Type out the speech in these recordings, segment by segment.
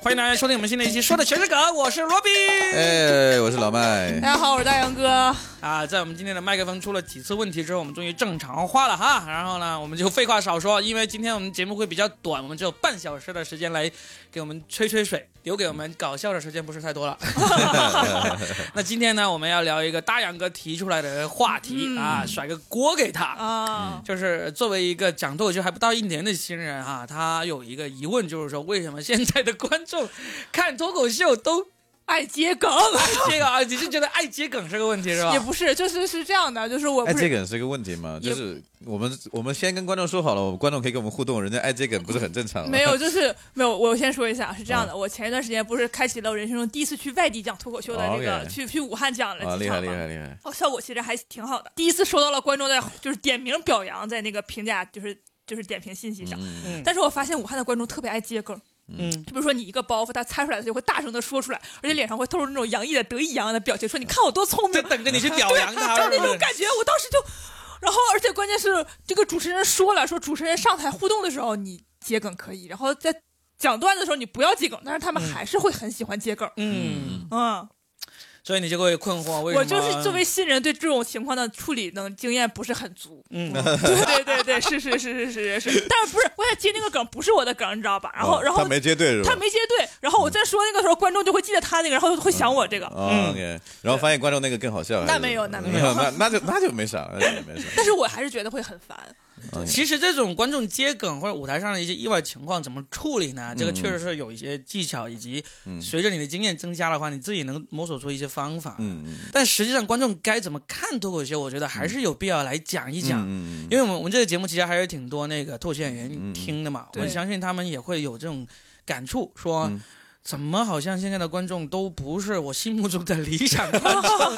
欢迎大家收听我们新的一期，说的全是梗，我是罗宾。哎，我是老麦。大家好，我是大杨哥。啊，在我们今天的麦克风出了几次问题之后，我们终于正常化了哈。然后呢，我们就废话少说，因为今天我们节目会比较短，我们只有半小时的时间来给我们吹吹水，留给我们搞笑的时间不是太多了。那今天呢，我们要聊一个大杨哥提出来的话题啊，甩个锅给他啊，就是作为一个讲脱口秀还不到一年的新人哈，他有一个疑问，就是说为什么现在的观众看脱口秀都爱接梗？接梗啊，你是觉得爱接梗是个问题是吧？也不是，就是是这样的，就是我爱不是接梗是个问题吗？就是我们我们先跟观众说好了，我们观众可以跟我们互动，人家爱接梗不是很正常吗？没有，就是 没有。我先说一下，是这样的，我前一段时间不是开启了我人生中第一次去外地讲脱口秀的这个去去武汉讲了啊，厉害几场嘛。厉害厉害！哦，效果其实还挺好的。第一次收到了观众在，就是点名表扬，在那个评价，就是就是点评信息上。但是我发现武汉的观众特别爱接梗，嗯。就比如说你一个包袱，他猜出来的就会大声的说出来，而且脸上会透出那种洋溢的得意洋洋的表情，说你看我多聪明就。等着你去表扬他，就那种感觉，我当时就，然后而且关键是这个主持人说了，说主持人上台互动的时候你接梗可以，然后在讲段子的时候你不要接梗，但是他们还是会很喜欢接梗。嗯，嗯，所以你就会困惑，为什么？我就是作为新人，对这种情况的处理能经验不是很足。嗯，对对对对，是是是是是是，但是不是我想接那个梗不是我的梗，你知道吧？然后、哦然后他没接对是吧？他没接对，然后我再说那个时候，观众就会记得他那个，然后会想我这个。哦，OK，然后发现观众那个更好笑，那没有那没没有 那那就那就没啥，那就没啥。但是我还是觉得会很烦。其实这种观众接梗或者舞台上的一些意外情况怎么处理呢？这个嗯。确实是有一些技巧，以及嗯。随着你的经验增加的话，你自己能摸索出一些方法。嗯嗯但实际上，观众该怎么看脱口秀，我觉得还是有必要来讲一讲。因为我们我们这个节目其实还是挺多那个脱口秀演员嗯听的嘛，我相信他们也会有这种感触，说、嗯怎么好像现在的观众都不是我心目中的理想观众。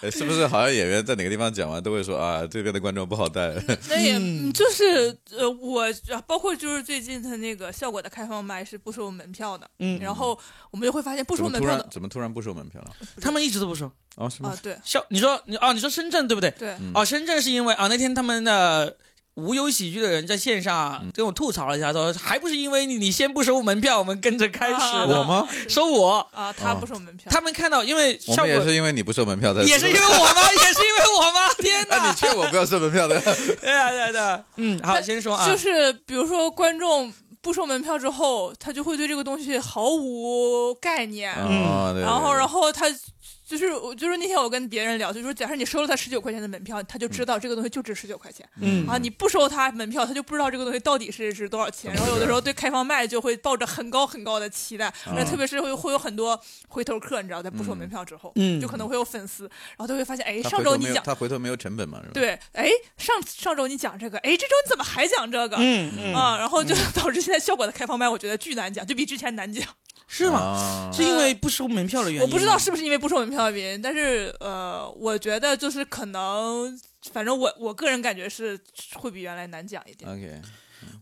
呃 是不是好像演员在哪个地方讲完都会说啊，这边的观众不好带？那也、嗯就是呃，我包括就是最近他那个效果的开放麦是不收门票的，嗯，然后我们就会发现不收门票怎么突然不收门票了？他们一直都不收。哦，是吗啊？，对效，你说你哦，你说深圳对不对？对，嗯哦，深圳是因为啊，那天他们的无忧喜剧的人在线上嗯跟我吐槽了一下，说还不是因为你你先不收门票，我们跟着开始我吗？收我。啊，他不收门票，他们看到，因为我们也效果是因为你不收门票的也是因为我吗？也是因为我吗？天那哪！你劝我不要收门票的。对啊对啊对啊，嗯，好，先说啊，就是比如说观众不收门票之后，他就会对这个东西毫无概念，嗯，然后然后后他。就是我就是那天我跟别人聊，就说假设你收了他十九块钱的门票，他就知道这个东西就值十九块钱。嗯啊，你不收他门票，他就不知道这个东西到底是值多少钱。然后有的时候对开放麦就会抱着很高很高的期待，那、特别是会会有很多回头客，你知道，在不收门票之后，嗯就可能会有粉丝，然后他会发现，哎，上周你讲他回头没有成本嘛，是吧？对，哎，上上周你讲这个，哎，这周你怎么还讲这个？嗯嗯，啊，然后就导致现在效果的开放麦，我觉得巨难讲，就比之前难讲。是吗？啊是因为不收门票的原因吗？我不知道是不是因为不收门票的原因，但是呃，我觉得就是可能，反正我我个人感觉是会比原来难讲一点。OK，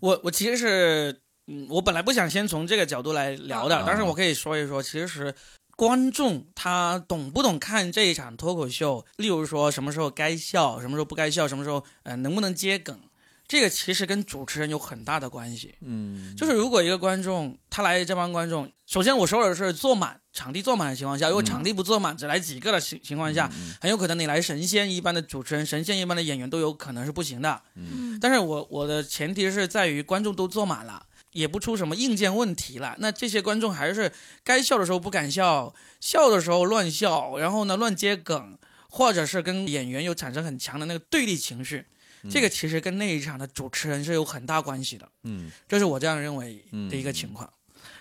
我我其实是，嗯，我本来不想先从这个角度来聊的，啊但是我可以说一说，其实观众他懂不懂看这一场脱口秀，例如说什么时候该笑，什么时候不该笑，什么时候呃能不能接梗，这个其实跟主持人有很大的关系。嗯，就是如果一个观众他来这帮观众，首先我说的是坐满场地坐满的情况下，如果场地不坐满，只来几个的情情况下，很有可能你来神仙一般的主持人、神仙一般的演员都有可能是不行的。嗯，但是我我的前提是在于观众都坐满了，也不出什么硬件问题了。那这些观众还是该笑的时候不敢笑，笑的时候乱笑，然后呢乱接梗，或者是跟演员又产生很强的那个对立情绪。这个其实跟那一场的主持人是有很大关系的，嗯。这是我这样认为的一个情况。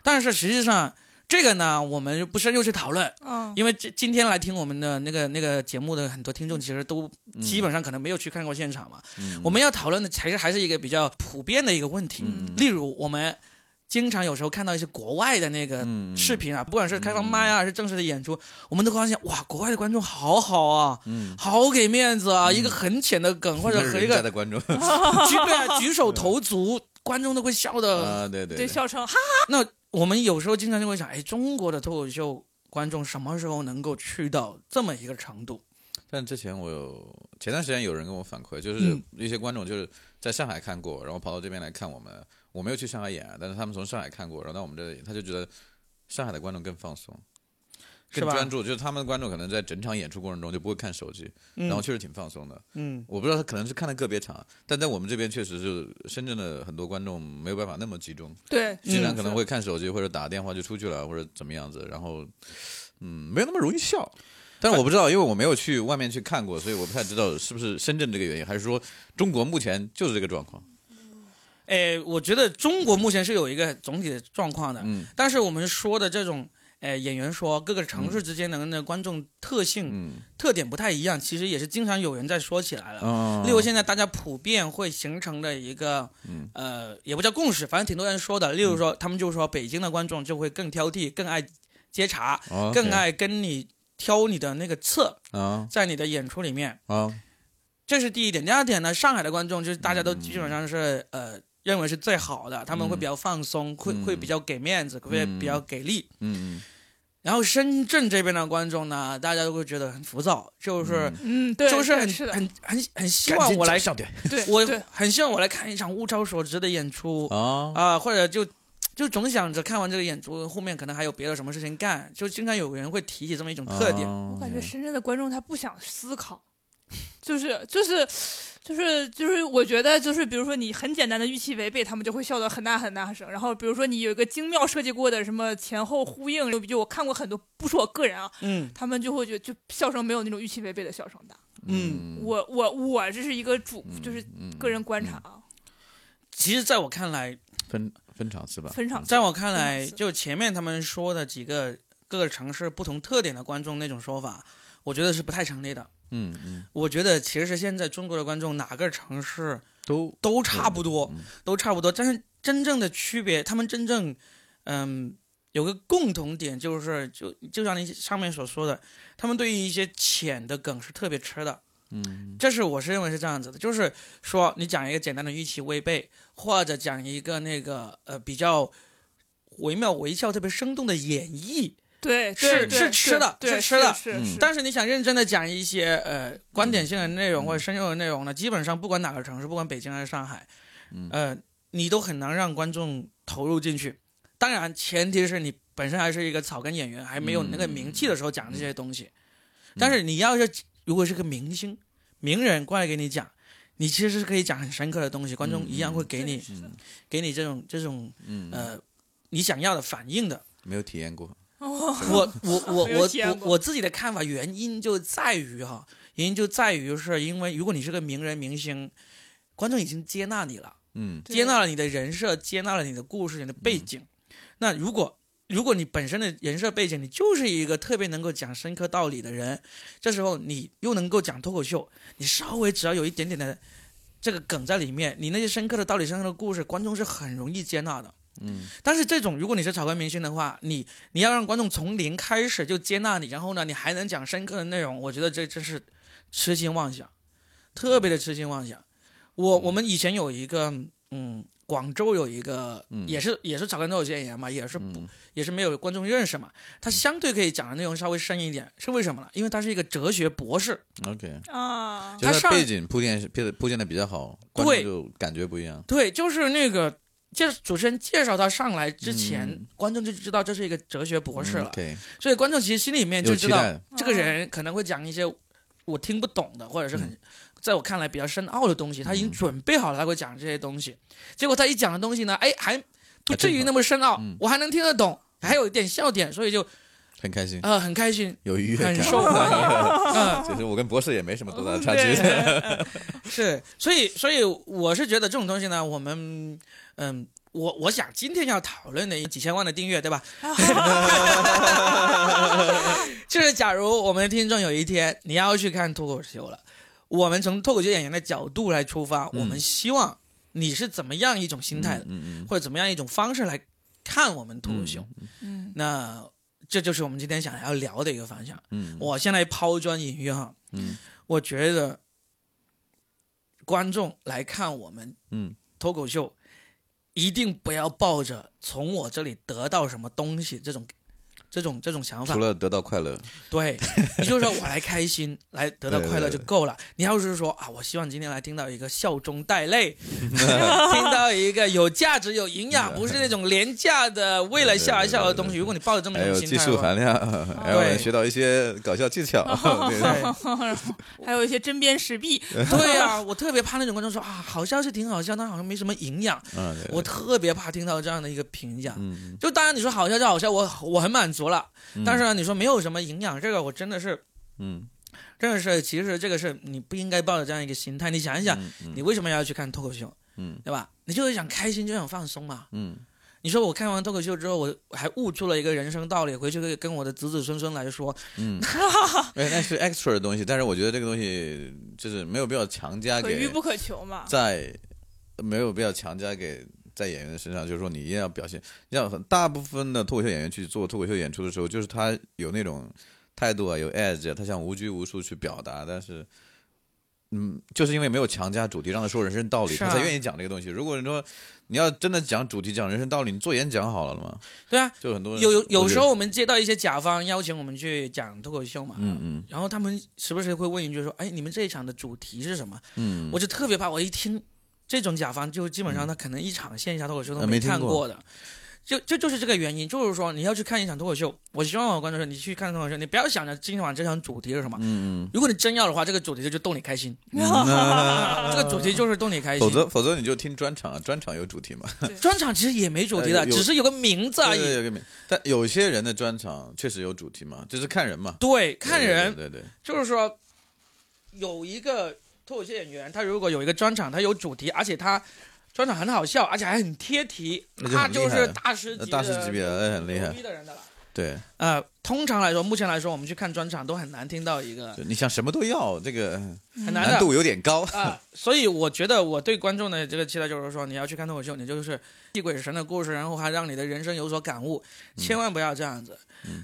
但是实际上，这个呢，我们不深入去讨论，嗯，因为今今天来听我们的那个那个节目的很多听众，其实都基本上可能没有去看过现场嘛。嗯。我们要讨论的其实还是一个比较普遍的一个问题，嗯。例如我们经常有时候看到一些国外的那个嗯视频啊，不管是开放麦啊，还是正式的演出，我们都发现哇，国外的观众好好啊，嗯，好给面子啊，一个很浅的梗或者 和一个的观众。举对啊 举手投足，观众都会笑的。啊，对对对，笑成哈哈，那我们有时候经常就会想，哎，中国的脱口秀观众什么时候能够去到这么一个程度？但之前我有前段时间有人跟我反馈，就是嗯。一些观众就是在上海看过，然后跑到这边来看我们，我没有去上海演啊，但是他们从上海看过，然后到我们这里，他就觉得上海的观众更放松。更专注，就是他们的观众可能在整场演出过程中就不会看手机，嗯然后确实挺放松的。嗯我不知道他可能是看了个别场，但在我们这边确实是深圳的很多观众没有办法那么集中，对，经常可能会看手机或者打电话就出去了，或者怎么样子，然后嗯没有那么容易笑。但是我不知道，因为我没有去外面去看过，所以我不太知道是不是深圳这个原因，还是说中国目前就是这个状况。诶，我觉得中国目前是有一个总体的状况的，嗯但是我们说的这种，呃，演员说各个城市之间的那个观众特性、嗯特点不太一样，其实也是经常有人在说起来了。哦例如现在大家普遍会形成的一个，嗯呃，也不叫共识，反正挺多人说的。例如说，他们就说北京的观众就会更挑剔，更爱接茬，哦更爱跟你挑你的那个刺，啊在你的演出里面。啊这是第一点。第二点呢，上海的观众就是大家嗯都基本上是、呃认为是最好的，他们会嗯比较放松，会嗯。会比较给面子，会嗯比较给力。嗯然后深圳这边的观众呢，大家都会觉得很浮躁，就是、嗯，对，就是很是，很很很希嗯，望我来，上点对，我很希望我来看一场物超所值的演出啊啊、或者就。就总想着看完这个演出，后面可能还有别的什么事情干，就经常有人会提起这么一种特点。我我感觉深圳的观众他不想思考，就是就是就是就是，我觉得就是比如说你很简单的预期违背，他们就会笑得很大很大声。然后比如说你有一个精妙设计过的什么前后呼应，就就我看过很多，不是我个人啊，嗯他们就会觉得就笑声没有那种预期违背的笑声大。嗯，我我我这是一个主就是个人观察啊，其实在我看来，分分场次吧，分场在我看来，就前面他们说的几个各个城市不同特点的观众那种说法，我觉得是不太成立的。嗯嗯。我觉得其实现在中国的观众哪个城市都都差不多，嗯都差不多，但是真正的区别，他们真正嗯有个共同点，就是就就像你上面所说的，他们对于一些浅的梗是特别吃的。嗯。这是我是认为是这样子的，就是说你讲一个简单的预期违背，或者讲一个那个呃比较惟妙惟肖、特别生动的演绎，对是是吃的对是吃的。但是你想认真的讲一些呃观点性的内容嗯。或者深入的内容呢，基本上不管哪个城市，不管北京还是上海，嗯。呃，你都很难让观众投入进去。当然，前提是你本身还是一个草根演员，还没有那个名气的时候讲这些东西。但是你要是如果是个明星、名人过来给你讲，你其实是可以讲很深刻的东西，观众一样会给你、给你这种这种嗯。呃你想要的反应的。没有体验过，哦我我我我我自己的看法，原因就在于哈，原因就在于是因为如果你是个名人明星，观众已经接纳你了，嗯。接纳了你的人设，接纳了你的故事、你的背景。那如果如果你本身的人设背景，你就是一个特别能够讲深刻道理的人，这时候你又能够讲脱口秀，你稍微只要有一点点的这个梗在里面，你那些深刻的道理、深刻的故事，观众是很容易接纳的。嗯。但是这种，如果你是草根明星的话，你你要让观众从零开始就接纳你，然后呢，你还能讲深刻的内容，我觉得这真是痴心妄想，特别的痴心妄想。我我们以前有一个，嗯，广州有一个，嗯。也是也是草根脱口秀演员嘛，也是不、嗯。也是没有观众认识嘛，他相对可以讲的内容稍微深一点，是为什么呢？因为他是一个哲学博士，，OK，啊，他上背景铺垫是铺铺垫的比较好，观众对。就感觉不一样。对，就是那个介主持人介绍他上来之前，嗯。观众就知道这是一个哲学博士了，OK，所以观众其实心里面就知道这个人可能会讲一些我听不懂的，或者是很、在我看来比较深奥的东西，他已经嗯准备好了，他会讲这些东西。结果他一讲的东西呢，哎，还不至于那么深奥，嗯。我还能听得懂，还有一点笑点，所以就很开心，呃很开心，有愉悦感。很受欢迎。嗯，其实我跟博士也没什么多大的差距。是，所以所以我是觉得这种东西呢，我们嗯。我我想今天要讨论的几千万的订阅，对吧？就是假如我们的听众有一天你要去看脱口秀了，我们从脱口秀演员的角度来出发，嗯我们希望你是怎么样一种心态的，嗯嗯或者怎么样一种方式来看我们脱口嗯秀。嗯那这就是我们今天想要聊的一个方向。嗯我先来抛砖引玉哈，嗯我觉得观众来看我们嗯脱口秀，一定不要抱着从我这里得到什么东西这种这种这种想法除。了得到快乐，对，你就说我来开心，来得到快乐就对够了。你要是说啊，我希望今天来听到一个笑中带泪，听到一个有价值、有营养，不是那种廉价的为了笑而笑的东西。如果你抱着这么一种还有技心态的话，术含量，还有人对学到一些搞笑技巧。还有一些针砭时弊，对呀、我特别怕那种观众说啊，好笑是挺好笑，但好像没什么营养。嗯，对我特别怕听到这样的一个评价。嗯就当然你说好笑就好笑，我我很满足了。嗯但是呢，你说没有什么营养，这个我真的是嗯，真的是，其实这个是你不应该抱着这样一个心态。你想一想，嗯嗯你为什么要去看脱口秀？嗯对吧？你就是想开心，就想放松嘛。嗯你说我看完脱口秀之后，我还悟出了一个人生道理，回去可以跟我的子子孙孙来说，嗯，哎，那是 extra 的东西，但是我觉得这个东西就是没有必要强加给可遇不可求嘛。在没有必要强加给在演员的身上，就是说你一定要表现。像很大部分的脱口秀演员去做脱口秀演出的时候，就是他有那种态度啊，有 edge，啊他想无拘无束去表达，但是。嗯，就是因为没有强加主题，让他说人生道理，啊他才愿意讲这个东西。如果你说你要真的讲主题、讲人生道理，你做演讲好了嘛？对啊，就很多人有有有时候我们接到一些甲方邀请我们去讲脱口秀嘛，嗯嗯然后他们时不时会问一句说，哎，你们这一场的主题是什么？嗯，我就特别怕，我一听这种甲方，就基本上他可能一场线下脱口秀都呃没看过的。就就就是这个原因，就是说你要去看一场脱口秀，我希望我观众说，你去看脱口秀，你不要想着今晚这场主题是什么。嗯如果你真要的话，这个主题就逗你开心，这个主题就是逗你开心。否则否则你就听专场啊，专场有主题嘛。专场其实也没主题的，呃只是有个名字而已。有个名，但有些人的专场确实有主题嘛，就是看人嘛，对，看人，对对对，就是说有一个脱口秀演员，他如果有一个专场，他有主题，而且他专场很好笑，而且还很贴题，那就他很厉害就是大师级的大师级别的哎很厉害牛逼的人的了。对呃，通常来说，目前来说，我们去看专场都很难听到一个，你想什么都要，这个很难难度有点高。啊、所以我觉得我对观众的这个期待就是说，你要去看脱口秀，你就是地鬼神的故事，然后还让你的人生有所感悟，千万不要这样子。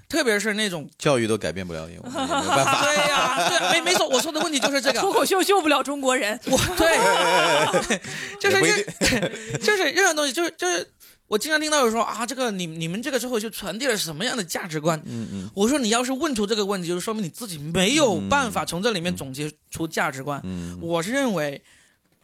特别是那种，教育都改变不了你，没有办法。对呀、对啊，没没错，我说的问题就是这个。脱口秀救不了中国人，我对，就是任 就是任何东西，就是就是我经常听到有说啊，这个你你们这个之后就传递了什么样的价值观？嗯嗯我说你要是问出这个问题，就是说明你自己没有办法从这里面总结出价值观。嗯我是认为，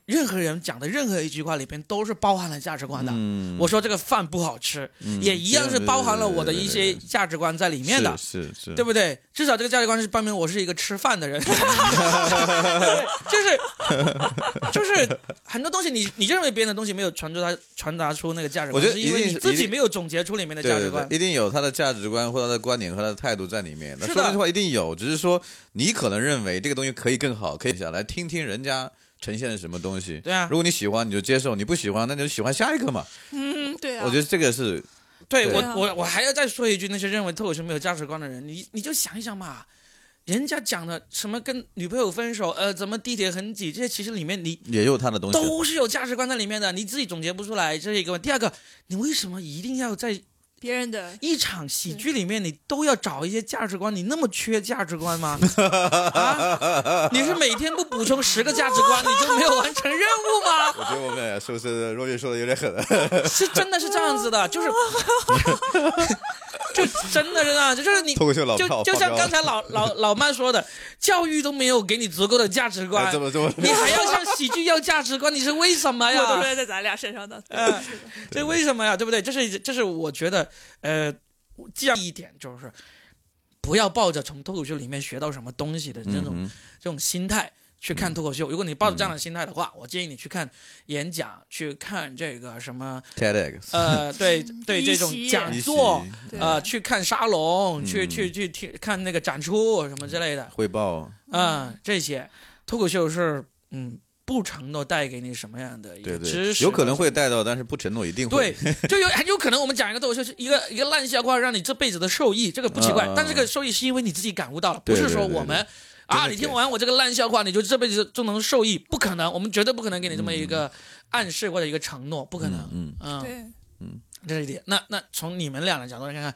任何人讲的任何一句话里边都是包含了价值观的。嗯，我说这个饭不好吃，嗯也一样是包含了我的一些价值观在里面的。是是是，对不对？至少这个价值观是证明我是一个吃饭的人，对 就是就是很多东西你你认为别人的东西没有传出他传达出那个价值观，我觉得是因为你自己没有总结出里面的价值观对，。一定有他的价值观或者他的观点和他的态度在里面。那说这句话一定有，只是说你可能认为这个东西可以更好，可以想来听听人家呈现的什么东西。对啊如，果你喜欢你就接受，你不喜欢那你就喜欢下一个嘛。嗯，对啊，我觉得这个是对我对啊我我还要再说一句，那些认为脱口秀没有价值观的人，你你就想一想嘛，人家讲的什么跟女朋友分手，呃，怎么地铁很挤，这些其实里面你也有他的东西。都是有价值观在里面的，你自己总结不出来，这是一个问题。第二个，你为什么一定要在别人的一场喜剧里面，你都要找一些价值观，你那么缺价值观吗？啊，你是每天不补充十个价值观，你就没有完成任务吗？我觉得我们俩是不是若月说的有点狠了？是真的是这样子的，就是，就真的是这样，就是你脱口秀老就就像刚才老老老曼说的，教育都没有给你足够的价值观哎，这么怎么？你还要向喜剧要价值观，你是为什么我都在咱俩身上的，嗯是的这为什么呀？对不对？这是这是我觉得，呃，这样一点就是，不要抱着从脱口秀里面学到什么东西的这种、嗯这种心态去看脱口秀。如果你抱着这样的心态的话，我建议你去看演讲，去看这个什么 TEDx 呃，对对，这种讲座。对呃，去看沙龙，去嗯去去听看那个展出什么之类的，汇报，嗯、这些脱口秀是嗯不承诺带给你什么样的一个知，识，有可能会带到，但是不承诺一定会。对，就有很有可能我们讲一个脱口秀是一个一个烂笑话，让你这辈子的受益，这个不奇怪。但这个受益是因为你自己感悟到了，不是说我们啊，你听完我这个烂笑话，你就这辈子就能受益，不可能，我们绝对不可能给你这么一个暗示或者一个承诺，不可能。嗯，嗯，对，这是一点。那那从你们俩的角度来看看，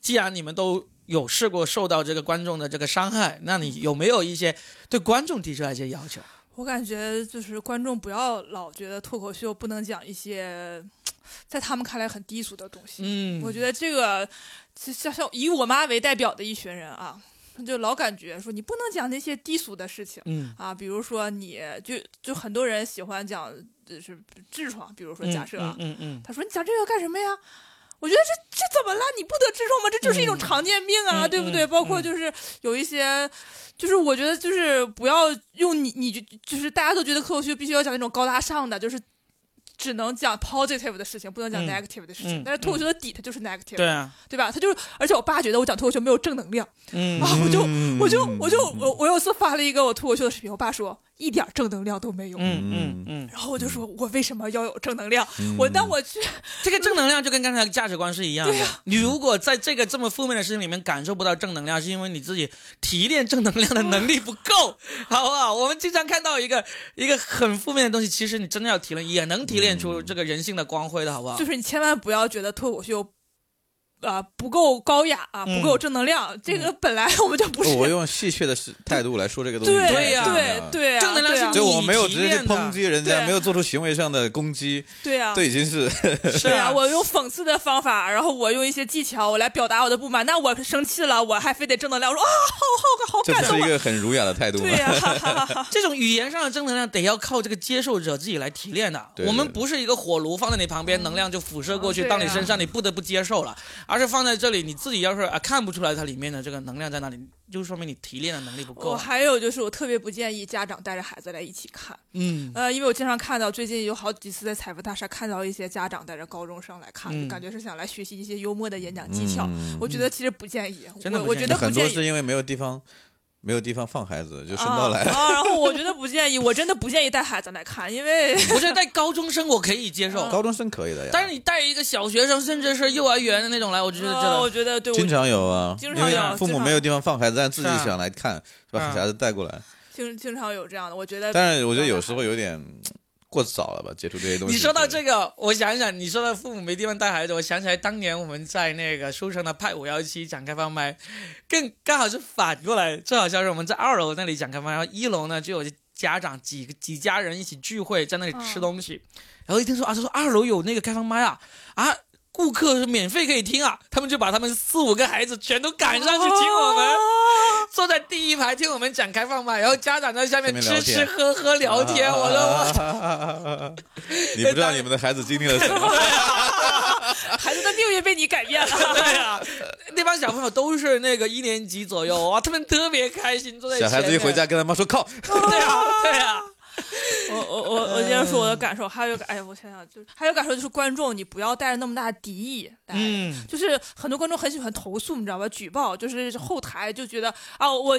既然你们都有试过受到这个观众的这个伤害，那你有没有一些对观众提出来一些要求？我感觉就是观众不要老觉得脱口秀不能讲一些 在他们看来很低俗的东西。嗯，我觉得这个就像像以我妈为代表的一群人啊，就老感觉说你不能讲那些低俗的事情嗯，啊，比如说你就就很多人喜欢讲就是痔疮，比如说假设啊，嗯嗯嗯他说你讲这个干什么呀？我觉得这这怎么了？你不得痔疮吗？这就是一种嗯常见病啊，嗯对不对？嗯包括就是有一些，就是我觉得就是不要用你你就就是大家都觉得脱口秀必须要讲那种高大上的，就是只能讲 positive 的事情，不能讲嗯 negative 的事情。嗯但是脱口秀的底它就是 negative，、对啊，对吧？他就是，而且我爸觉得我讲脱口秀没有正能量嗯啊，我就我就嗯我就我我有一次发了一个我脱口秀的视频，我爸说一点正能量都没有。嗯嗯嗯，然后我就说，我为什么要有正能量？嗯我当我去 这个正能量就跟刚才的价值观是一样的。你如果在这个这么负面的事情里面感受不到正能量，是因为你自己提炼正能量的能力不够，好不好？我们经常看到一个一个很负面的东西，其实你真的要提炼，也能提炼出这个人性的光辉的，好不好？就是你千万不要觉得脱口秀啊、不够高雅啊，嗯不够正能量。这个本来我们就不是。我用戏谑的态度来说这个东西，对对呀对对啊，正能量是就我没有直接抨击人家，没有做出行为上的攻击，对呀，这已经是是 对啊，我用讽刺的方法，然后我用一些技巧，我来表达我的不满。那我生气了，我还非得正能量，我说啊，好好好这不是一感动啊！个很儒雅的态度？对呀、哈哈哈哈 这种语言上的正能量得要靠这个接受者自己来提炼的。对对我们不是一个火炉放在你旁边，能量就辐射过去嗯到你身上，你不得不接受了，而是放在这里，你自己要是啊看不出来它里面的这个能量在哪里，就说明你提炼的能力不够。还有就是，我特别不建议家长带着孩子来一起看，嗯，呃，因为我经常看到最近有好几次在财富大厦看到一些家长带着高中生来看，嗯感觉是想来学习一些幽默的演讲技巧。嗯我觉得其实不建议，真的不建议我我觉得不很多建议。是因为没有地方，没有地方放孩子，就顺道来。啊啊，然后我觉得不建议，我真的不建议带孩子来看，因为我觉得带高中生我可以接受，高中生可以的呀，但是你带一个小学生，甚至是幼儿园的那种来，我觉得真的我觉得对我经常有啊，经常因为有父母没有地方放孩子，但自己想来看，把啊孩子带过来。经经常有这样的，我觉得。但是我觉得有时候有点嗯过早了吧，接触这些东西。你说到这个，我想想，你说到父母没地方带孩子，我想起来当年我们在那个书城的派五幺七讲开放麦，更刚好是反过来，最好笑是我们在二楼那里讲开放麦，然后一楼呢就有家长几个几家人一起聚会，在那里吃东西，然后一听说啊，他说二楼有那个开放麦啊啊。顾客是免费可以听啊，他们就把他们四五个孩子全都赶上去听我们，坐在第一排听我们讲开放麦，然后家长在下面吃吃喝喝聊天，我说 你不知道你们的孩子经历了什么。孩子的命运被你改变了。对啊，那帮小朋友都是那个一年级左右哇，他们特别开心，坐在小孩子一回，家跟他妈说：“靠，对啊，对啊，我我我我接着说我的感受，还有一个，哎呀，我想想，就是还有感受就是观众，你不要带着那么大的敌意来。嗯，就是很多观众很喜欢投诉，你知道吧？举报就是后台就觉得啊，我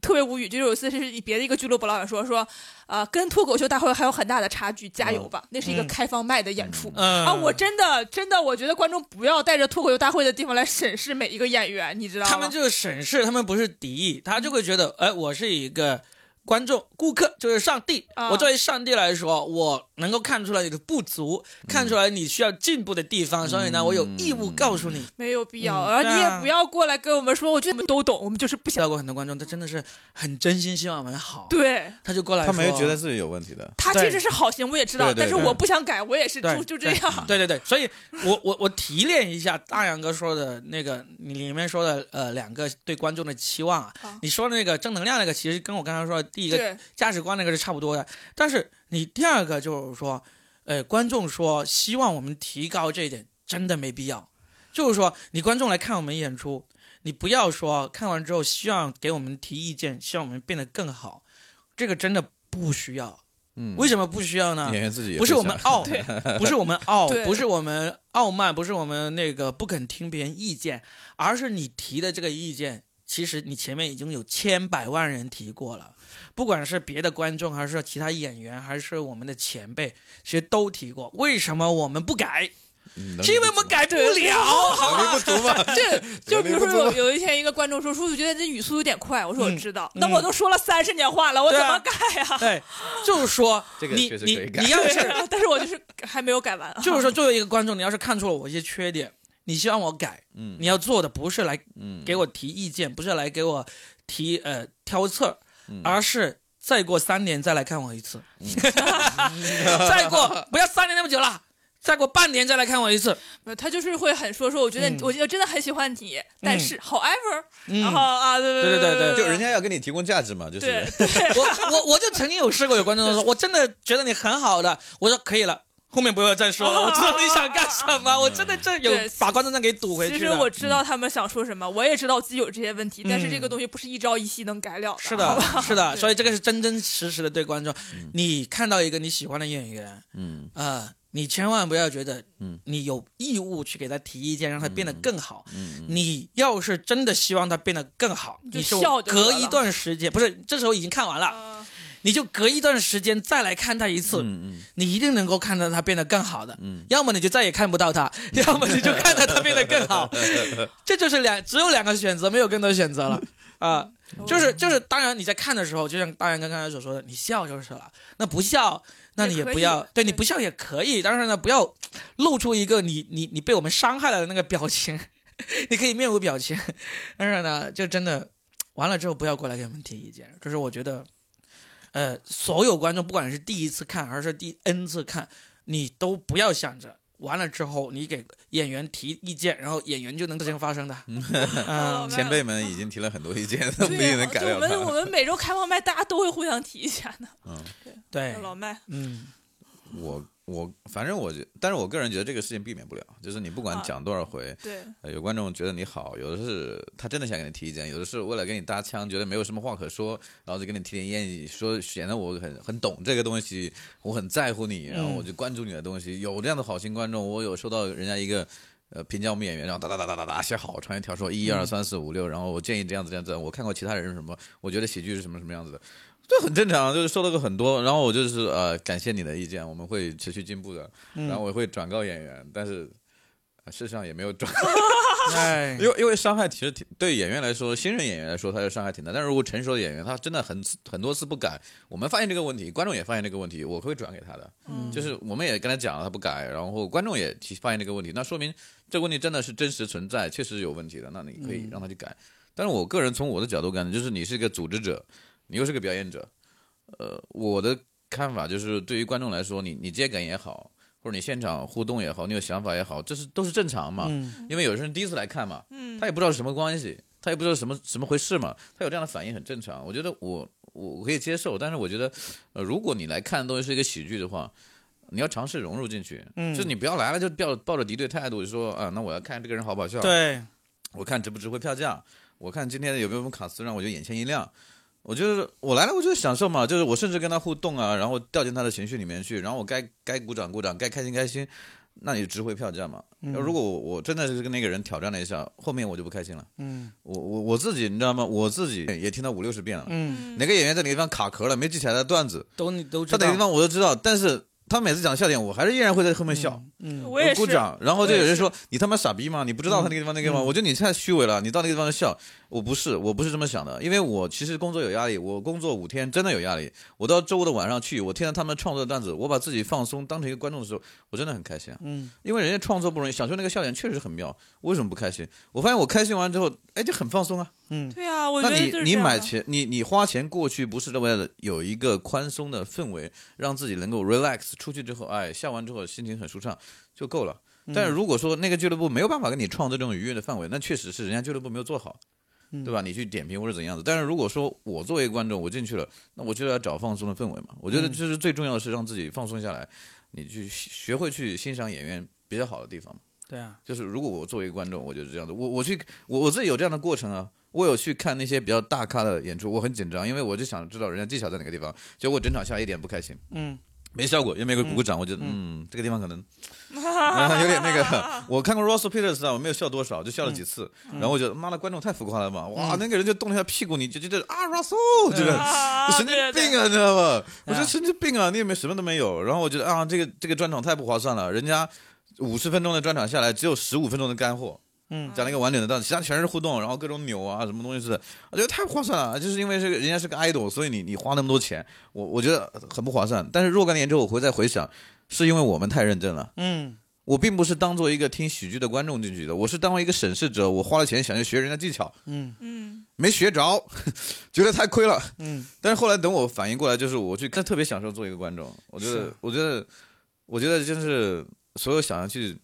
特别无语。就是有一次是别的一个俱乐部老板说说，啊、跟脱口秀大会还有很大的差距，加油吧！那是一个嗯开放麦的演出。嗯啊，我真的真的，我觉得观众不要带着脱口秀大会的地方来审视每一个演员，你知道吗？他们就是审视，他们不是敌意，他就会觉得，哎，我是一个。观众、顾客就是上帝。啊。我作为上帝来说，我能够看出来你的不足，看出来你需要进步的地方，所以呢，我有义务告诉你。没有必要，嗯。然后你也不要过来跟我们说，我觉得我们都懂，我们就是不想。遇到过很多观众，他真的是很真心希望我们好，对。他就过来说，他没有觉得自己有问题的。他其实是好心，我也知道，但是我不想改，我也是对就就这样。对。对对，所以我我我提炼一下大杨哥说的那个，你里面说的呃两个对观众的期望啊，你说的那个正能量那个，其实跟我刚才说的第一个，价值观那个是差不多的，但是你第二个就是说，呃，观众说希望我们提高这一点，真的没必要。就是说，你观众来看我们演出，你不要说看完之后希望给我们提意见，希望我们变得更好，这个真的不需要。嗯，为什么不需要呢？演员自己不是我们傲，不是我们傲，不是我们傲慢，不是我们那个不肯听别人意见，而是你提的这个意见，其实你前面已经有千百万人提过了，不管是别的观众，还是其他演员，还是我们的前辈，其实都提过。为什么我们不改？嗯是因为我们改不了，好吗？这就比如说有有一天一个观众说叔叔觉得这语速有点快，我说我嗯知道，嗯那我都说了三十年话了，我怎么改啊？对，就是说你你你要 是但是我就是还没有改完。就是说，作为一个观众，你要是看出了我一些缺点，你希望我改，嗯。你要做的不是来嗯，给我提意见，不是来给我提呃挑刺儿，嗯。而是再过三年再来看我一次，再过不要三年那么久了，再过半年再来看我一次。他就是会很说说，我觉得、嗯。我觉得真的很喜欢你，但是 however，、嗯。然后啊，对对对对对对。就人家要给你提供价值嘛，就是。对。我我我就曾经有试过，有观众说，我真的觉得你很好的，我说可以了。后面不要再说了，我知道你想干什么，我真的这有对把观众证给堵回去其。实我知道他们想说什么，我也知道自己有这些问题，但是这个东西不是一朝一夕能改了的。是的，是的，所以这个是真真实实的对观众。你看到一个你喜欢的演员，嗯。啊、你千万不要觉得嗯，你有义务去给他提意见，让他变得更好。嗯你要是真的希望他变得更好，你就隔一段时间，不是这时候已经看完了，啊你就隔一段时间再来看他一次，嗯你一定能够看到他变得更好的。嗯要么你就再也看不到他，要么你就看到他变得更好。这就是两只有两个选择，没有更多选择了 啊。就是就是，当然你在看的时候，就像大然刚刚才所说的，你笑就是了。那不笑，那你也不要，对对你不笑也可以，但是呢，不要露出一个你你你被我们伤害了的那个表情。你可以面无表情，但是呢，就真的完了之后不要过来给我们提意见。这是我觉得，呃，所有观众不管是第一次看还是第 N 次看，你都不要想着完了之后你给演员提意见，然后演员就能自行发生的。嗯哦前辈们已经提了很多意见，都不一定对啊，能改掉我们我。们每周开放麦，大家都会互相提一下的。嗯，对，老麦，嗯我我反正我觉，但是我个人觉得这个事情避免不了，就是你不管啊讲多少回，对，呃有观众觉得你好，有的是他真的想给你提意见，有的是为了给你搭腔，觉得没有什么话可说，然后就给你提点建议，说显得我很很懂这个东西，我很在乎你，然后我就关注你的东西。有这样的好心观众，我有收到人家一个。呃，评价我们演员，然后哒哒哒哒哒哒写好，传一条说一二三四五六，然后我建议这样子这样子，我看过其他人是什么，我觉得喜剧是什么什么样子的，这很正常，就是收到过很多，然后我就是呃感谢你的意见，我们会持续进步的，嗯然后我会转告演员，但是、呃事实上也没有转。哎，因为因为伤害其实挺对演员来说，新人演员来说，他的伤害挺大。但是如果成熟的演员，他真的很很多次不改，我们发现这个问题，观众也发现这个问题，我会转给他的。嗯就是我们也跟他讲了，他不改，然后观众也提发现这个问题，那说明这个问题真的是真实存在，确实有问题的。那你可以让他去改。但是我个人从我的角度感觉，就是你是一个组织者，你又是个表演者，呃，我的看法就是，对于观众来说，你你接梗也好，或者你现场互动也好，你有想法也好，这是都是正常嘛。嗯因为有些人第一次来看嘛，嗯，他也不知道是什么关系，他也不知道什么什么回事嘛，他有这样的反应很正常。我觉得我我我可以接受，但是我觉得，呃，如果你来看的东西是一个喜剧的话，你要尝试融入进去，嗯就是你不要来了就抱抱着敌对态度，就说啊，那我要看这个人好不好笑，对，我看值不值回票价，我看今天有没有什么卡司让我就眼前一亮。我就是我来了，我就是享受嘛，就是我甚至跟他互动啊，然后掉进他的情绪里面去，然后我该该鼓掌鼓掌，该开心开心，那你值回票价嘛。要如果我我真的是跟那个人挑战了一下，后面我就不开心了。嗯我我我自己你知道吗？我自己也听到五六十遍了，嗯，哪个演员在哪个地方卡壳了，没记起来的段子，都你都知道他哪个地方我都知道，但是他每次讲笑点，我还是依然会在后面笑。嗯，我也鼓掌，然后就有人说你他妈傻逼吗？你不知道他那个地方那个地方？我觉得你太虚伪了，你到那个地方就笑。我不是，我不是这么想的，因为我其实工作有压力，我工作五天真的有压力。我到周五的晚上去，我听到他们创作的段子，我把自己放松，当成一个观众的时候，我真的很开心啊。嗯，因为人家创作不容易，想出那个笑点确实很妙，为什么不开心？我发现我开心完之后，哎，就很放松啊。嗯对啊，我觉得那你你买钱，你你花钱过去，不是为了有一个宽松的氛围，让自己能够 relax，出去之后，哎，笑完之后心情很舒畅就够了。但是如果说那个俱乐部没有办法给你创造这种愉悦的氛围，那确实是人家俱乐部没有做好，对吧？你去点评或者怎样子。但是如果说我作为观众，我进去了，那我就要找放松的氛围嘛。我觉得这是最重要的是让自己放松下来，你去学会去欣赏演员比较好的地方嘛。对啊，就是如果我作为观众，我就是这样的，我我去我我自己有这样的过程啊，我有去看那些比较大咖的演出，我很紧张，因为我就想知道人家技巧在哪个地方，结果整场下来一点不开心，嗯没效果，也没给鼓鼓掌，我觉得嗯这个地方可能、啊有点那个，我看过 Russell Peters 啊，我没有笑多少，就笑了几次，然后我觉得妈的观众太浮夸了吧，哇那个人就动了一下屁股，你就觉得啊 Russell 觉得。啊，神经病啊，你知道吗？我觉得神经病啊，你也没什么都没有。然后我觉得啊，这个这个专场太不划算了，人家五十分钟的专场下来，只有十五分钟的干货，嗯讲了一个完整的段子，其他全是互动，然后各种扭啊，什么东西似的，我觉得太不划算了。就是因为这个人家是个 idol，所以你你花那么多钱，我我觉得很不划算。但是若干年之后，我会再回想，是因为我们太认真了。嗯我并不是当做一个听喜剧的观众进去的，我是当为一个审视者，我花了钱想去学人家技巧，嗯嗯，没学着，觉得太亏了。嗯，但是后来等我反应过来，就是我去看，特别享受做一个观众。我觉得，我觉得，我觉得就是所有想要去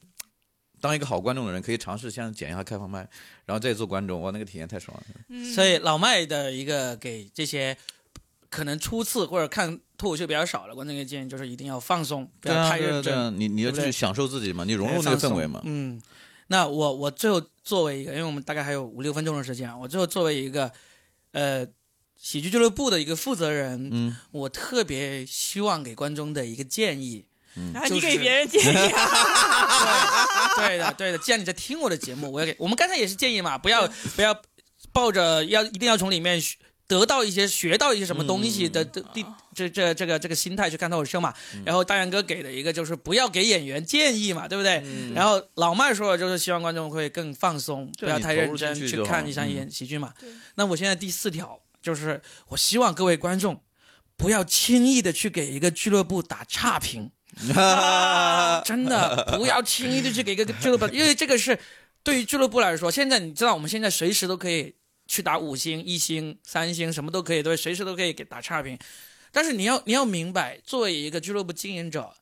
当一个好观众的人，可以尝试先剪一下开放麦，然后再做观众，哇，那个体验太爽了。嗯所以老麦的一个给这些可能初次或者看脱口秀比较少的观众一个建议，就是一定要放松，不要太认真。你你要去享受自己嘛，你融入那个氛围嘛。嗯，那我我最后作为一个，因为我们大概还有五六分钟的时间啊，我最后作为一个呃喜剧俱乐部的一个负责人，嗯，我特别希望给观众的一个建议，然后你给别人建议啊，对的对的，既然你在听我的节目，我要给我们刚才也是建议嘛，不要不要抱着要一定要从里面学得到一些学到一些什么东西的的第这这这个这个心态去看脱口秀嘛。然后大杨哥给的一个就是不要给演员建议嘛，对不对？然后老麦说的就是希望观众会更放松，不要太认真去看一场嗯演喜剧嘛对。那我现在第四条就是，我希望各位观众不要轻易的去给一个俱乐部打差评。真的不要轻易的去给一个俱乐部，因为这个是对于俱乐部来说，现在你知道我们现在随时都可以去打五星、一星、三星，什么都可以，对，随时都可以给打差评。但是你要你要明白，作为一个俱乐部经营者，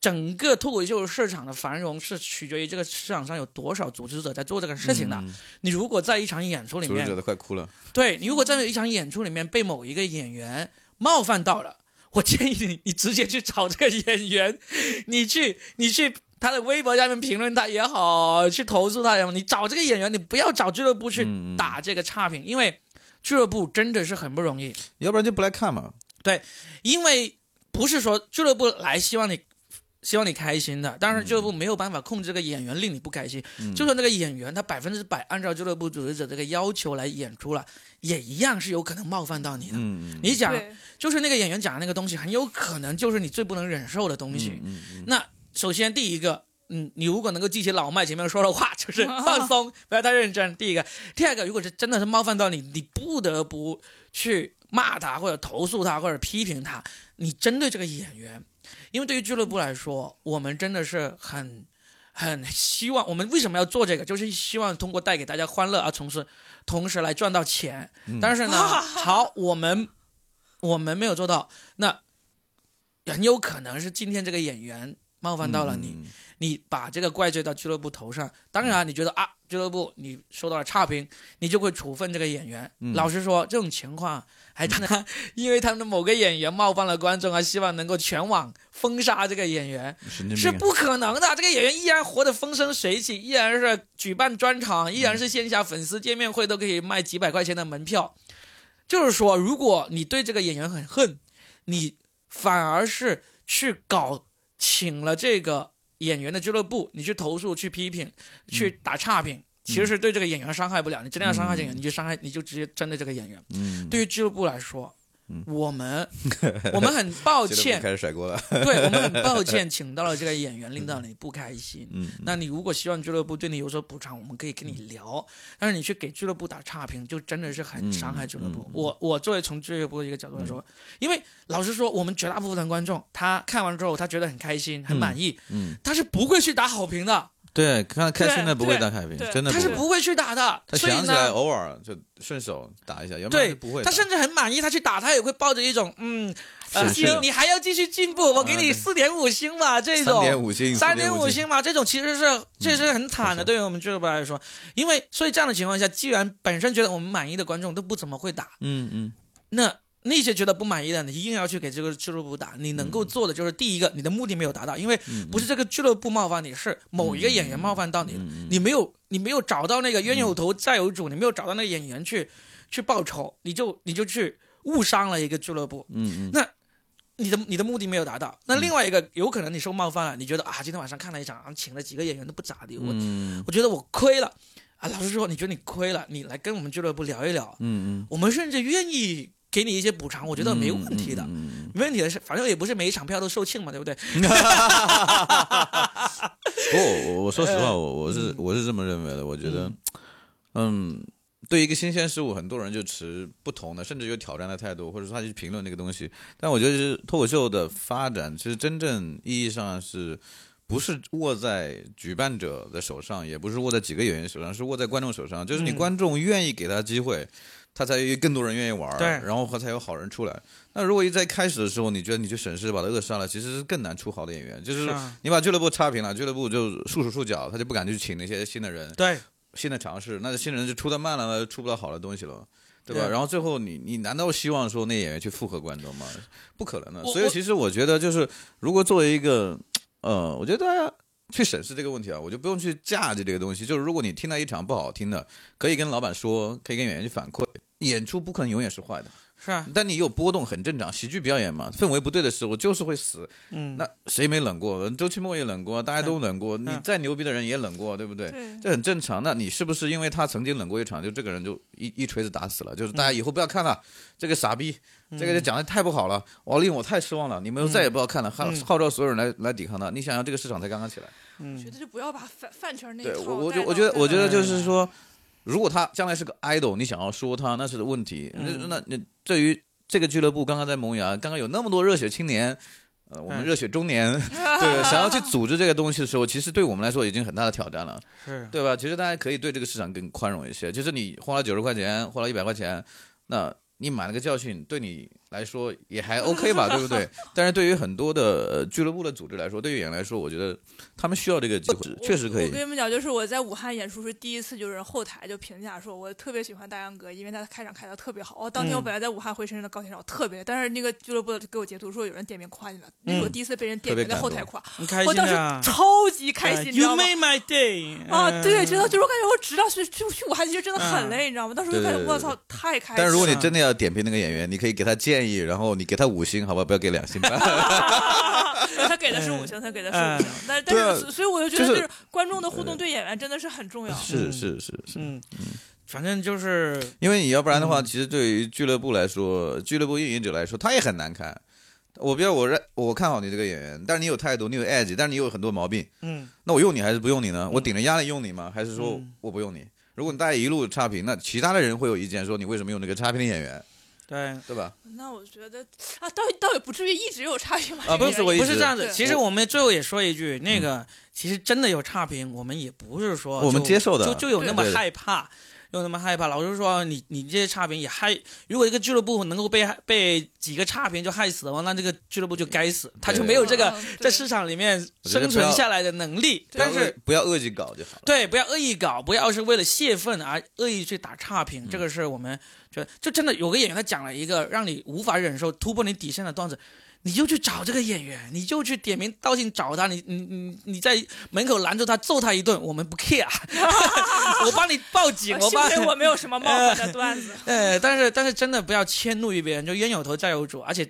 整个脱口秀市场的繁荣是取决于这个市场上有多少组织者在做这个事情的。嗯你如果在一场演出里面组织者，都快哭了。对你如果在一场演出里面被某一个演员冒犯到了，我建议你，你直接去找这个演员，你去你去他的微博下面评论他也好，去投诉他也好，你找这个演员，你不要找俱乐部去打这个差评，因为俱乐部真的是很不容易，要不然就不来看嘛。对因为不是说俱乐部来希望你。希望你开心的，但是俱乐部没有办法控制这个演员令你不开心。嗯就算那个演员他百分之百按照俱乐部组织者这个要求来演出了，也一样是有可能冒犯到你的。你讲，就是那个演员讲的那个东西，很有可能就是你最不能忍受的东西。嗯嗯那首先第一个，嗯，你如果能够记起老麦前面说的话，就是放松，不要太认真。第一个，第二个，如果是真的是冒犯到你，你不得不去骂他或者投诉他或者批评他，你针对这个演员，因为对于俱乐部来说，我们真的是很。很希望我们为什么要做这个，就是希望通过带给大家欢乐而从事同时来赚到钱。但是呢，好，我们我们没有做到，那很有可能是今天这个演员冒犯到了你，嗯你把这个怪罪到俱乐部头上。当然，你觉得啊，俱乐部你受到了差评，你就会处分这个演员。嗯老实说，这种情况还真的，因为他们的某个演员冒犯了观众，还希望能够全网封杀这个演员。是不可能的。这个演员依然活得风生水起，依然是举办专场，依然是线下粉丝见面会都可以卖几百块钱的门票。就是说，如果你对这个演员很恨，你反而是去搞请了这个演员的俱乐部，你去投诉、去批评、去打差评，其实是对这个演员伤害不了。你真的要伤害这个演员，你就伤害，你就直接针对这个演员。嗯，对于俱乐部来说，嗯我们 我们很抱歉，开始甩锅了。对我们很抱歉，请到了这个演员，令到你不开心。嗯，那你如果希望俱乐部对你有所补偿，我们可以跟你聊。但是你去给俱乐部打差评，就真的是很伤害俱乐部。我我作为从俱乐部的一个角度来说，因为老实说，我们绝大部分的观众，他看完之后，他觉得很开心、很满意，嗯，他是不会去打好评的，对，看开心的不会打开屏，对真的。他是不会去打的。他所以想起来，偶尔就顺手打一下，要不然不会。他甚至很满意，他去打，他也会抱着一种嗯，呃，你你还要继续进步，我给你四点五星吧，这三种点五星，三点点五星嘛，这种其实是这是很惨的，对于我们俱乐部来说，因为所以这样的情况下，既然本身觉得我们满意的观众都不怎么会打，嗯嗯那那些觉得不满意的，你硬要去给这个俱乐部打，你能够做的就是第一个，你的目的没有达到，因为嗯，不是这个俱乐部冒犯你，是某一个演员冒犯到你了，嗯你没有你没有找到那个冤有头债有主，你没有找到那个演员去去报仇，你就你就去误伤了一个俱乐部，嗯嗯。你的你的目的没有达到。那另外一个有可能你受冒犯了，你觉得啊，今天晚上看了一场，请了几个演员都不咋地，我嗯。我觉得我亏了。啊。老实说，你觉得你亏了，你来跟我们俱乐部聊一聊，嗯嗯。我们甚至愿意给你一些补偿，我我觉得没问题的。没问题的是，反正也不是每一场票都售罄嘛，对不对？不过我我说实话，呃我我是我是这么认为的。我觉得，嗯，对一个新鲜事物，很多人就持不同的，甚至有挑战的态度，或者说他去评论那个东西。但我觉得是脱口秀的发展，其实真正意义上是不是握在举办者的手上，也不是握在几个演员手上，是握在观众手上。就是你嗯观众愿意给他机会，他才有更多人愿意玩儿，对然后才有好人出来。那如果一在开始的时候，你觉得你去审视把他扼杀了，其实是更难出好的演员。就是你把俱乐部差评了，俱乐部就束手束脚，他就不敢去请那些新的人。对，新的尝试，那新人就出的慢了，出不了好的东西了，对吧？然后最后你你难道希望说那演员去附和观众吗？不可能的。所以其实我觉得就是，如果作为一个，呃，我觉得大家去审视这个问题啊，我就不用去架着这个东西。就是如果你听到一场不好听的，可以跟老板说，可以跟演员去反馈。演出不可能永远是坏的，是啊，但你有波动很正常。喜剧表演嘛，氛围不对的时候就是会死。嗯，那谁没冷过？周奇墨也冷过，大家都冷过。你嗯再牛逼的人也冷过，对不对？对，这很正常。那你是不是因为他曾经冷过一场，就这个人就一一锤子打死了？就是大家以后不要看了，这个傻逼，这个就讲的太不好了，我令我太失望了。你们再也不要看了，号嗯号召所有人来来抵抗他。你想想，这个市场才刚刚起来。嗯觉得就不要把饭饭圈那一对我，我套带到就我觉得，我觉得就是说，如果他将来是个 idol，你想要说他那是问题。那嗯那那对于这个俱乐部刚刚在萌芽，刚刚有那么多热血青年。呃，我们嗯热血中年，对，想要去组织这个东西的时候，其实对我们来说已经很大的挑战了。是，对吧？其实大家可以对这个市场更宽容一些。就是你花了九十块钱，花了一百块钱，那你买了个教训，对你来说也还 OK 吧，对不对？但是对于很多的、呃、俱乐部的组织来说，对于演员来说，我觉得他们需要这个机会，确实可以我跟。你们讲，就是我在武汉演出是第一次，就是后台就评价说，我特别喜欢大杨哥，因为他开场开的特别好。哦，当天我嗯本来在武汉回深圳的高铁上，我特别，但是那个俱乐部给我截图说有人点名夸你了，那是我嗯第一次被人点名在后台夸，我当时超级开心，你知 You 道吗？made my day 啊，对，嗯真的就是我感觉我知道去去去武汉其实真的很嗯累，你知道吗？当时我就感觉我操，太开心了。但是如果你真的要点评那个演员，你可以给他建议，然后你给他五星，好吧，不要给两星半。他给的是五星，他给的是五星，但但是所以我就觉得就是观众的互动对演员真的是很重要。是是是是，嗯，反正就是因为你要不然的嗯话，其实对于俱乐部来说，俱乐部运营者来说，他也很难看。我比如我认我看好你这个演员，但是你有态度，你有 edge，但是你有很多毛病。嗯那我用你还是不用你呢？我顶着压力用你吗？还是说嗯我不用你？如果你大家一路差评，那其他的人会有意见，说你为什么用那个差评的演员，对。对吧？那我觉得啊，倒倒也不至于一直有差评吧。啊不是我不是这样子，其实我们最后也说一句，那个其实真的有差评，我们也不是说我们就接受的就就有那么对对害怕，有那么害怕。老是说你你这些差评也害，如果一个俱乐部能够被被几个差评就害死的话，那这个俱乐部就该死，他就没有这个在市场里面生存下来的能力。但是不要恶意搞就好了。对，不要恶意搞，不要是为了泄愤而恶意去打差评，这个是我们觉得，就真的有个演员他讲了一个让你无法忍受、突破你底线的段子，你就去找这个演员，你就去点名道姓找他，你你你你在门口拦住他，揍他一顿，我们不 care，我帮你报警，我帮。幸亏我没有什么冒犯的 段子。呃，但是但是真的不要迁怒于别人，就冤有头债有主，而且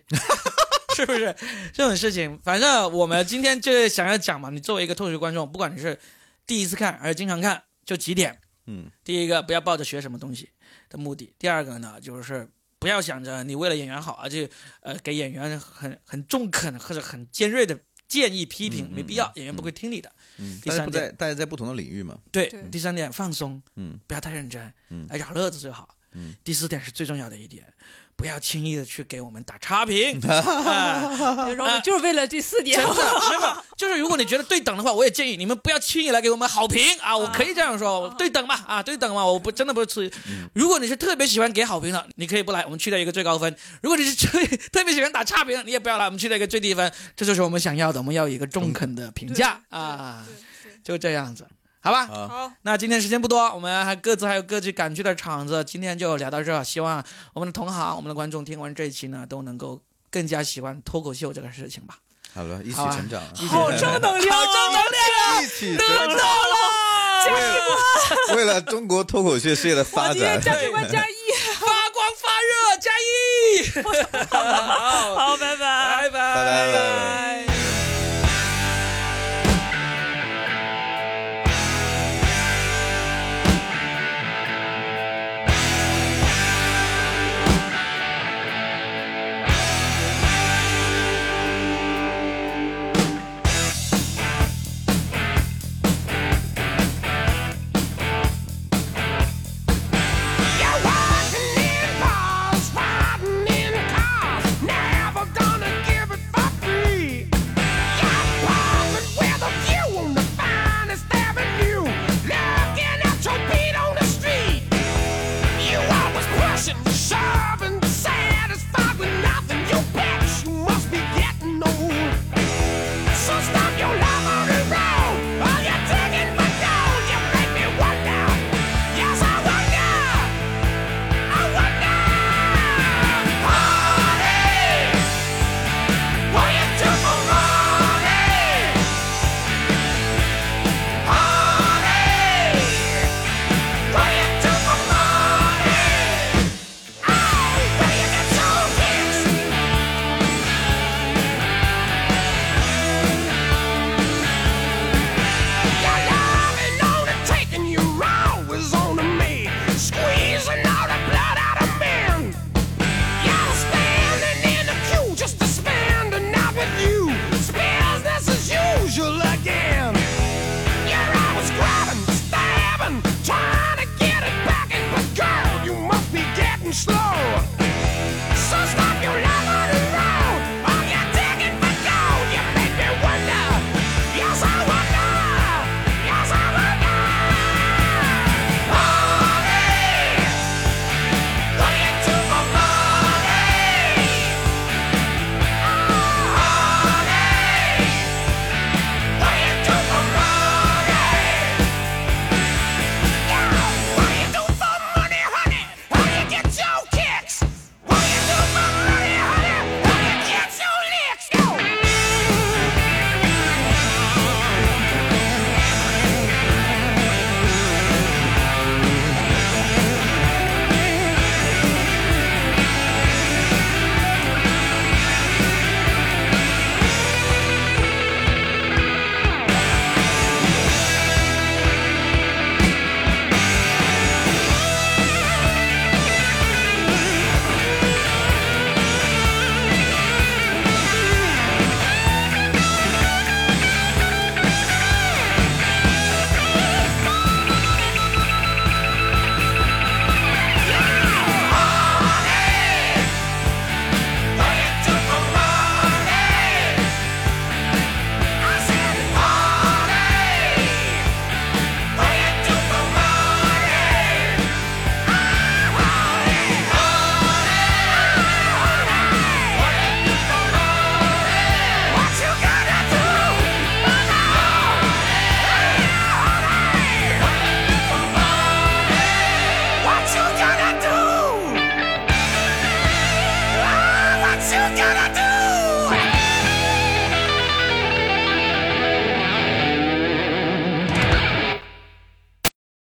是不是这种事情？反正我们今天就是想要讲嘛，你作为一个脱口秀观众，不管你是第一次看还是经常看，就几点。嗯，第一个，不要抱着学什么东西的目的；第二个呢，就是不要想着你为了演员好而去呃给演员很很中肯或者很尖锐的建议批评，没必要，演员不会听你的。嗯，第三大家不在点大家在不同的领域嘛。对，对。第三点放松，嗯。不要太认真，嗯。来找乐子最好。嗯，第四点是最重要的一点，不要轻易的去给我们打差评。啊然后就是为了这四点。真，的，真的，就是如果你觉得对等的话，我也建议你们不要轻易来给我们好评。啊！我可以这样说，对等嘛，啊，对等嘛，我不真的不是吃。如果你是特别喜欢给好评的，你可以不来，我们去掉一个最高分；如果你是特特别喜欢打差评的，你也不要来，我们去掉一个最低分。这就是我们想要的，我们要一个中肯的评价。啊，就这样子，好吧？啊，好，那今天时间不多，我们还各自还有各自赶去的场子，今天就聊到这。希望我们的同行、我们的观众听完这一期呢，都能够更加喜欢脱口秀这个事情吧。好了，一起成长，好正能量，好正能量，一起成长。为了为了中国脱口秀事业的发展，价值观加一，发光发热，加一！好，好，拜拜。拜拜拜拜